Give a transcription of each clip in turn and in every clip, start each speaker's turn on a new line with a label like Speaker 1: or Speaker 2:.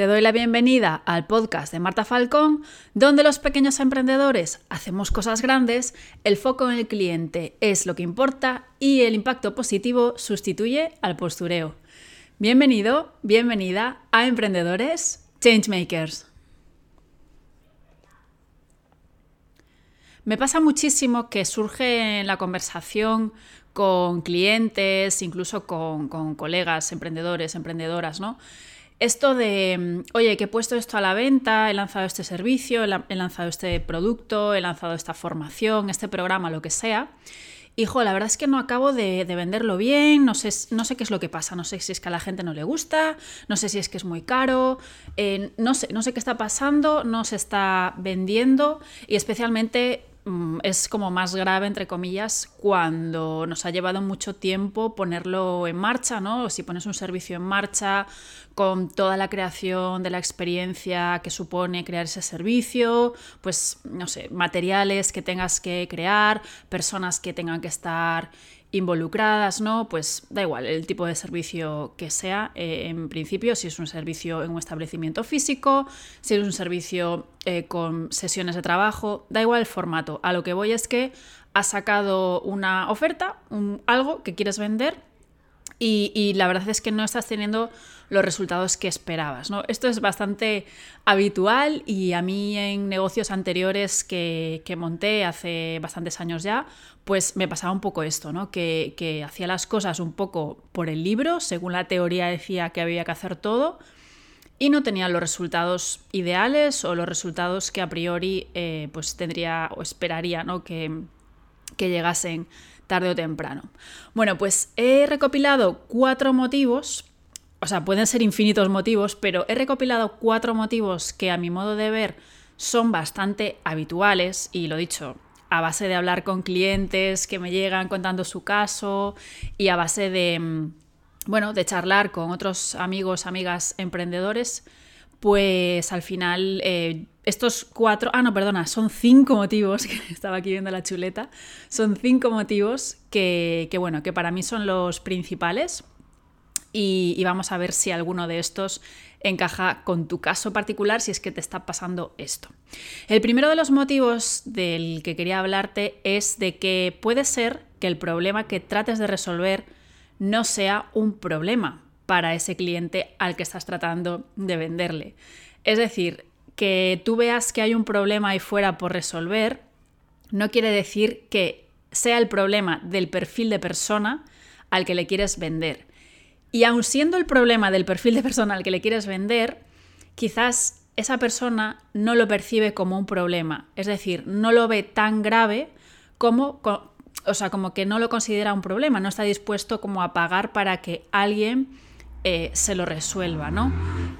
Speaker 1: Te doy la bienvenida al podcast de Marta Falcón, donde los pequeños emprendedores hacemos cosas grandes, el foco en el cliente es lo que importa y el impacto positivo sustituye al postureo. Bienvenido, bienvenida a Emprendedores Changemakers. Me pasa muchísimo que surge en la conversación con clientes, incluso con, con colegas, emprendedores, emprendedoras, ¿no? Esto de, mm, oye, que he puesto esto a la venta, he lanzado este servicio, he lanzado este producto, he lanzado esta formación, este programa, lo que sea. Hijo, la verdad es que no acabo de, venderlo bien, no sé, no sé qué es lo que pasa, no sé si es que a la gente no le gusta, no sé si es que es muy caro, eh, no, sé, no sé qué está pasando, no se está vendiendo y especialmente es como más grave, entre comillas, cuando nos ha llevado mucho tiempo ponerlo en marcha, ¿no? Si pones un servicio en marcha con toda la creación de la experiencia que supone crear ese servicio, pues, no sé, materiales que tengas que crear, personas que tengan que estar involucradas, ¿no? Pues da igual el tipo de servicio que sea, eh, en principio, si es un servicio en un establecimiento físico, si es un servicio eh, con sesiones de trabajo, da igual el formato. A lo que voy es que has sacado una oferta, algo que quieres vender y, la verdad es que no estás teniendo los resultados que esperabas. ¿no? Esto es bastante habitual y a mí en negocios anteriores que, monté hace bastantes años ya, pues me pasaba un poco esto, ¿no? que, que hacía las cosas un poco por el libro, según la teoría decía que había que hacer todo, y no tenía los resultados ideales o los resultados que a priori eh, pues tendría o esperaría ¿no? que, que llegasen tarde o temprano. Bueno, pues he recopilado cuatro motivos, o sea, pueden ser infinitos motivos, pero he recopilado cuatro motivos que a mi modo de ver son bastante habituales y lo dicho, a base de hablar con clientes que me llegan contando su caso y a base de, mm, bueno, de charlar con otros amigos, amigas emprendedores, pues al final eh, estos cuatro, ah no, perdona, son cinco motivos, que estaba aquí viendo la chuleta, son cinco motivos que, bueno, que para mí son los principales y, vamos a ver si alguno de estos encaja con tu caso particular si es que te está pasando esto. El primero de los motivos del que quería hablarte es de que puede ser que el problema que trates de resolver no sea un problema para ese cliente al que estás tratando de venderle. Es decir, que tú veas que hay un problema ahí fuera por resolver, no quiere decir que sea el problema del perfil de persona al que le quieres vender. Y aun siendo el problema del perfil de persona al que le quieres vender, quizás esa persona no lo percibe como un problema, es decir, no lo ve tan grave como, o sea, como que no lo considera un problema, no está dispuesto como a pagar para que alguien eh, se lo resuelva, ¿no?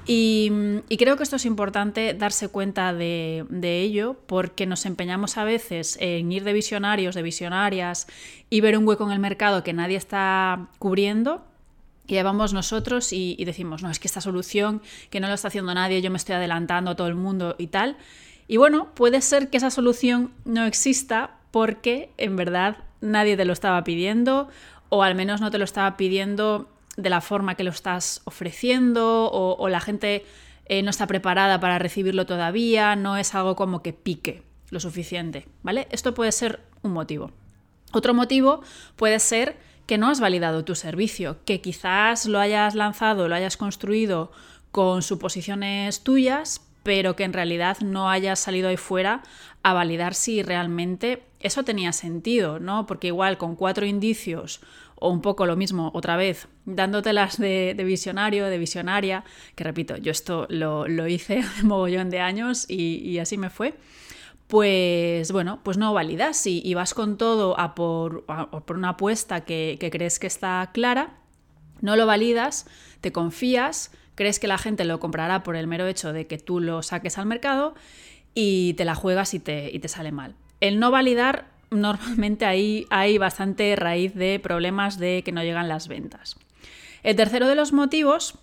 Speaker 1: Y, creo que esto es importante darse cuenta de, ello porque nos empeñamos a veces en ir de visionarios, de visionarias y ver un hueco en el mercado que nadie está cubriendo y llevamos nosotros y, y decimos, no, es que esta solución que no lo está haciendo nadie, yo me estoy adelantando a todo el mundo y tal. Y bueno, puede ser que esa solución no exista porque en verdad nadie te lo estaba pidiendo o al menos no te lo estaba pidiendo de la forma que lo estás ofreciendo o, la gente eh, no está preparada para recibirlo todavía, no es algo como que pique lo suficiente, ¿vale? Esto puede ser un motivo. Otro motivo puede ser que no has validado tu servicio, que quizás lo hayas lanzado, lo hayas construido con suposiciones tuyas, pero que en realidad no hayas salido ahí fuera a validar si realmente eso tenía sentido, ¿no? Porque igual con cuatro indicios o un poco lo mismo otra vez, dándotelas de, de visionario, de visionaria, que repito, yo esto lo, hice hace mogollón de años y, así me fue, pues bueno, pues no validas y, vas con todo a por, por una apuesta que, que crees que está clara, no lo validas, te confías, crees que la gente lo comprará por el mero hecho de que tú lo saques al mercado y te la juegas y te, y te sale mal. El no validar normalmente ahí hay bastante raíz de problemas de que no llegan las ventas. El tercero de los motivos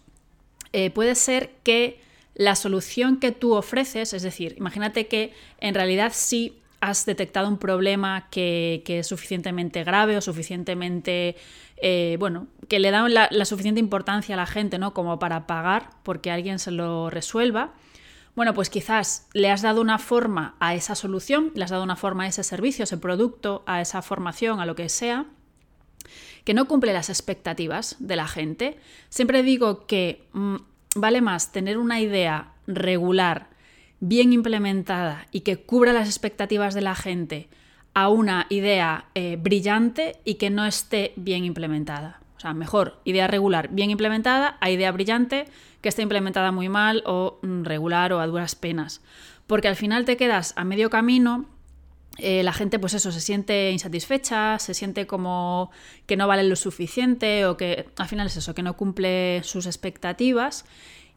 Speaker 1: eh, puede ser que la solución que tú ofreces, es decir, imagínate que en realidad sí has detectado un problema que, es suficientemente grave o suficientemente, eh, bueno, que le da la, suficiente importancia a la gente, ¿no? Como para pagar porque alguien se lo resuelva. Bueno, pues quizás le has dado una forma a esa solución, le has dado una forma a ese servicio, a ese producto, a esa formación, a lo que sea, que no cumple las expectativas de la gente. Siempre digo que mm, vale más tener una idea regular, bien implementada y que cubra las expectativas de la gente a una idea eh, brillante y que no esté bien implementada. O sea, mejor idea regular bien implementada a idea brillante que esté implementada muy mal o mm, regular o a duras penas. Porque al final te quedas a medio camino, eh, la gente pues eso se siente insatisfecha, se siente como que no vale lo suficiente o que al final es eso, que no cumple sus expectativas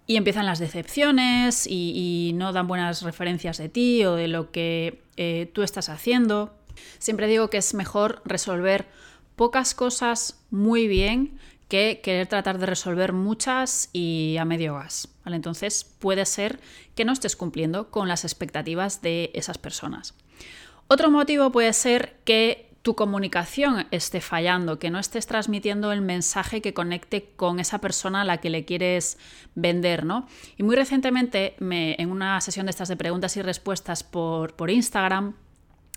Speaker 1: y empiezan las decepciones y, no dan buenas referencias de ti o de lo que eh, tú estás haciendo. Siempre digo que es mejor resolver pocas cosas muy bien que querer tratar de resolver muchas y a medio gas. Entonces puede ser que no estés cumpliendo con las expectativas de esas personas. Otro motivo puede ser que tu comunicación esté fallando, que no estés transmitiendo el mensaje que conecte con esa persona a la que le quieres vender, ¿no? Y muy recientemente, en una sesión de estas de preguntas y respuestas por, por Instagram,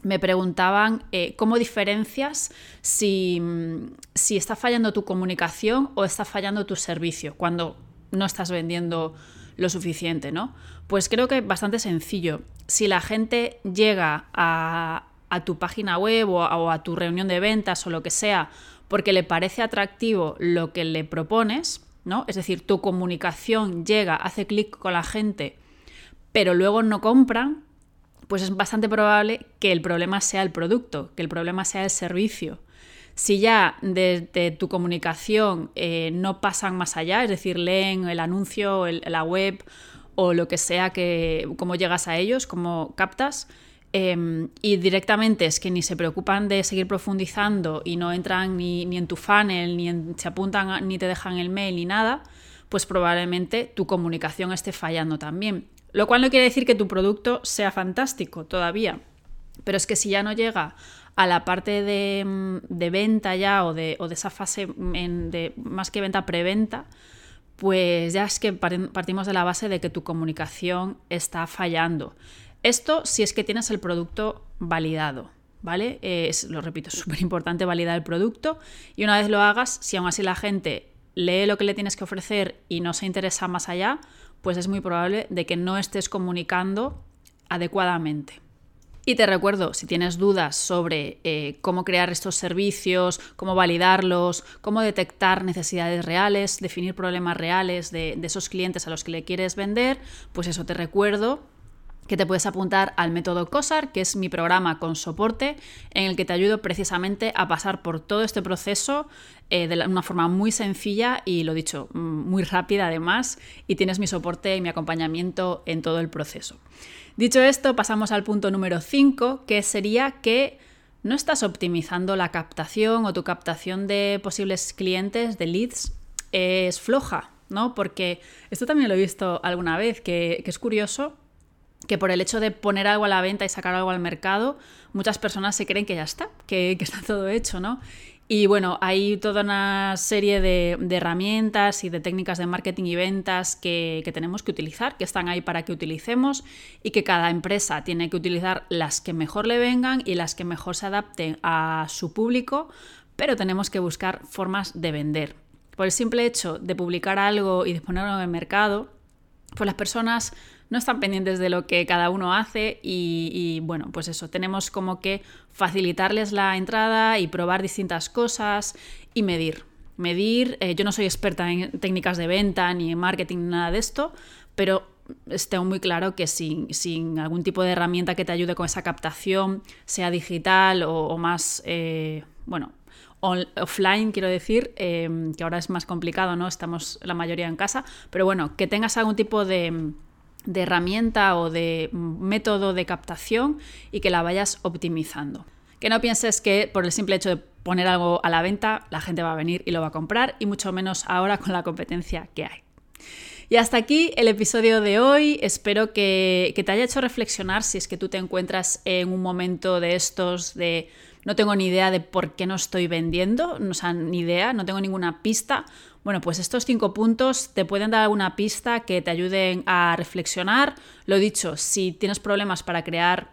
Speaker 1: me preguntaban eh, cómo diferencias si, si está fallando tu comunicación o está fallando tu servicio cuando no estás vendiendo lo suficiente, ¿no? Pues creo que bastante sencillo. Si la gente llega a, a tu página web o a, tu reunión de ventas o lo que sea porque le parece atractivo lo que le propones, ¿no? Es decir, tu comunicación llega, hace clic con la gente, pero luego no compran, pues es bastante probable que el problema sea el producto, que el problema sea el servicio. Si ya desde tu comunicación eh, no pasan más allá, es decir, leen el anuncio, la web o lo que sea que cómo llegas a ellos, cómo captas, Em, y directamente es que ni se preocupan de seguir profundizando y no entran ni, en tu funnel, ni se apuntan, ni te dejan el mail, ni nada, pues probablemente tu comunicación esté fallando también. Lo cual no quiere decir que tu producto sea fantástico todavía, pero es que si ya no llega a la parte de, mm, venta ya o de, esa fase de más que venta, preventa, pues ya es que partimos de la base de que tu comunicación está fallando. Esto si es que tienes el producto validado, ¿vale? Es, lo repito, es súper importante validar el producto y una vez lo hagas, si aún así la gente lee lo que le tienes que ofrecer y no se interesa más allá, pues es muy probable de que no estés comunicando adecuadamente. Y te recuerdo, si tienes dudas sobre eh, cómo crear estos servicios, cómo validarlos, cómo detectar necesidades reales, definir problemas reales de, de esos clientes a los que le quieres vender, pues eso te recuerdo que te puedes apuntar al método COSAR, que es mi programa con soporte, en el que te ayudo precisamente a pasar por todo este proceso eh, de una forma muy sencilla y, lo dicho, mm, muy rápida además, y tienes mi soporte y mi acompañamiento en todo el proceso. Dicho esto, pasamos al punto número 5, que sería que no estás optimizando la captación o tu captación de posibles clientes, de leads, es floja, ¿no? Porque esto también lo he visto alguna vez, que, que es curioso que por el hecho de poner algo a la venta y sacar algo al mercado, muchas personas se creen que ya está, que, está todo hecho, ¿no? Y bueno, hay toda una serie de, herramientas y de técnicas de marketing y ventas que, que, tenemos que utilizar, que están ahí para que utilicemos y que cada empresa tiene que utilizar las que mejor le vengan y las que mejor se adapten a su público, pero tenemos que buscar formas de vender. Por el simple hecho de publicar algo y de ponerlo en el mercado, pues las personas no están pendientes de lo que cada uno hace y, bueno, pues eso, tenemos como que facilitarles la entrada y probar distintas cosas y medir. Medir, eh, yo no soy experta en técnicas de venta ni en marketing ni nada de esto, pero tengo muy claro que sin, algún tipo de herramienta que te ayude con esa captación, sea digital o, más, eh, bueno, offline, quiero decir, eh, que ahora es más complicado, ¿no? Estamos la mayoría en casa, pero bueno, que tengas algún tipo de, de herramienta o de método de captación y que la vayas optimizando. Que no pienses que por el simple hecho de poner algo a la venta la gente va a venir y lo va a comprar y mucho menos ahora con la competencia que hay. Y hasta aquí el episodio de hoy. Espero que, que te haya hecho reflexionar si es que tú te encuentras en un momento de estos de no tengo ni idea de por qué no estoy vendiendo, o sea, ni idea, no tengo ninguna pista. Bueno, pues estos cinco puntos te pueden dar alguna pista que te ayuden a reflexionar. Lo dicho, si tienes problemas para crear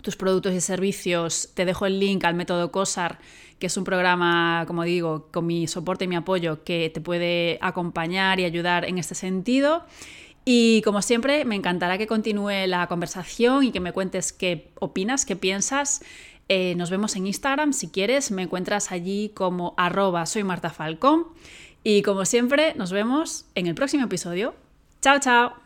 Speaker 1: tus productos y servicios, te dejo el link al método COSAR, que es un programa, como digo, con mi soporte y mi apoyo que te puede acompañar y ayudar en este sentido. Y como siempre, me encantará que continúe la conversación y que me cuentes qué opinas, qué piensas. Eh, nos vemos en Instagram, si quieres, me encuentras allí como arroba soy Marta. Y como siempre, nos vemos en el próximo episodio. Chao, chao.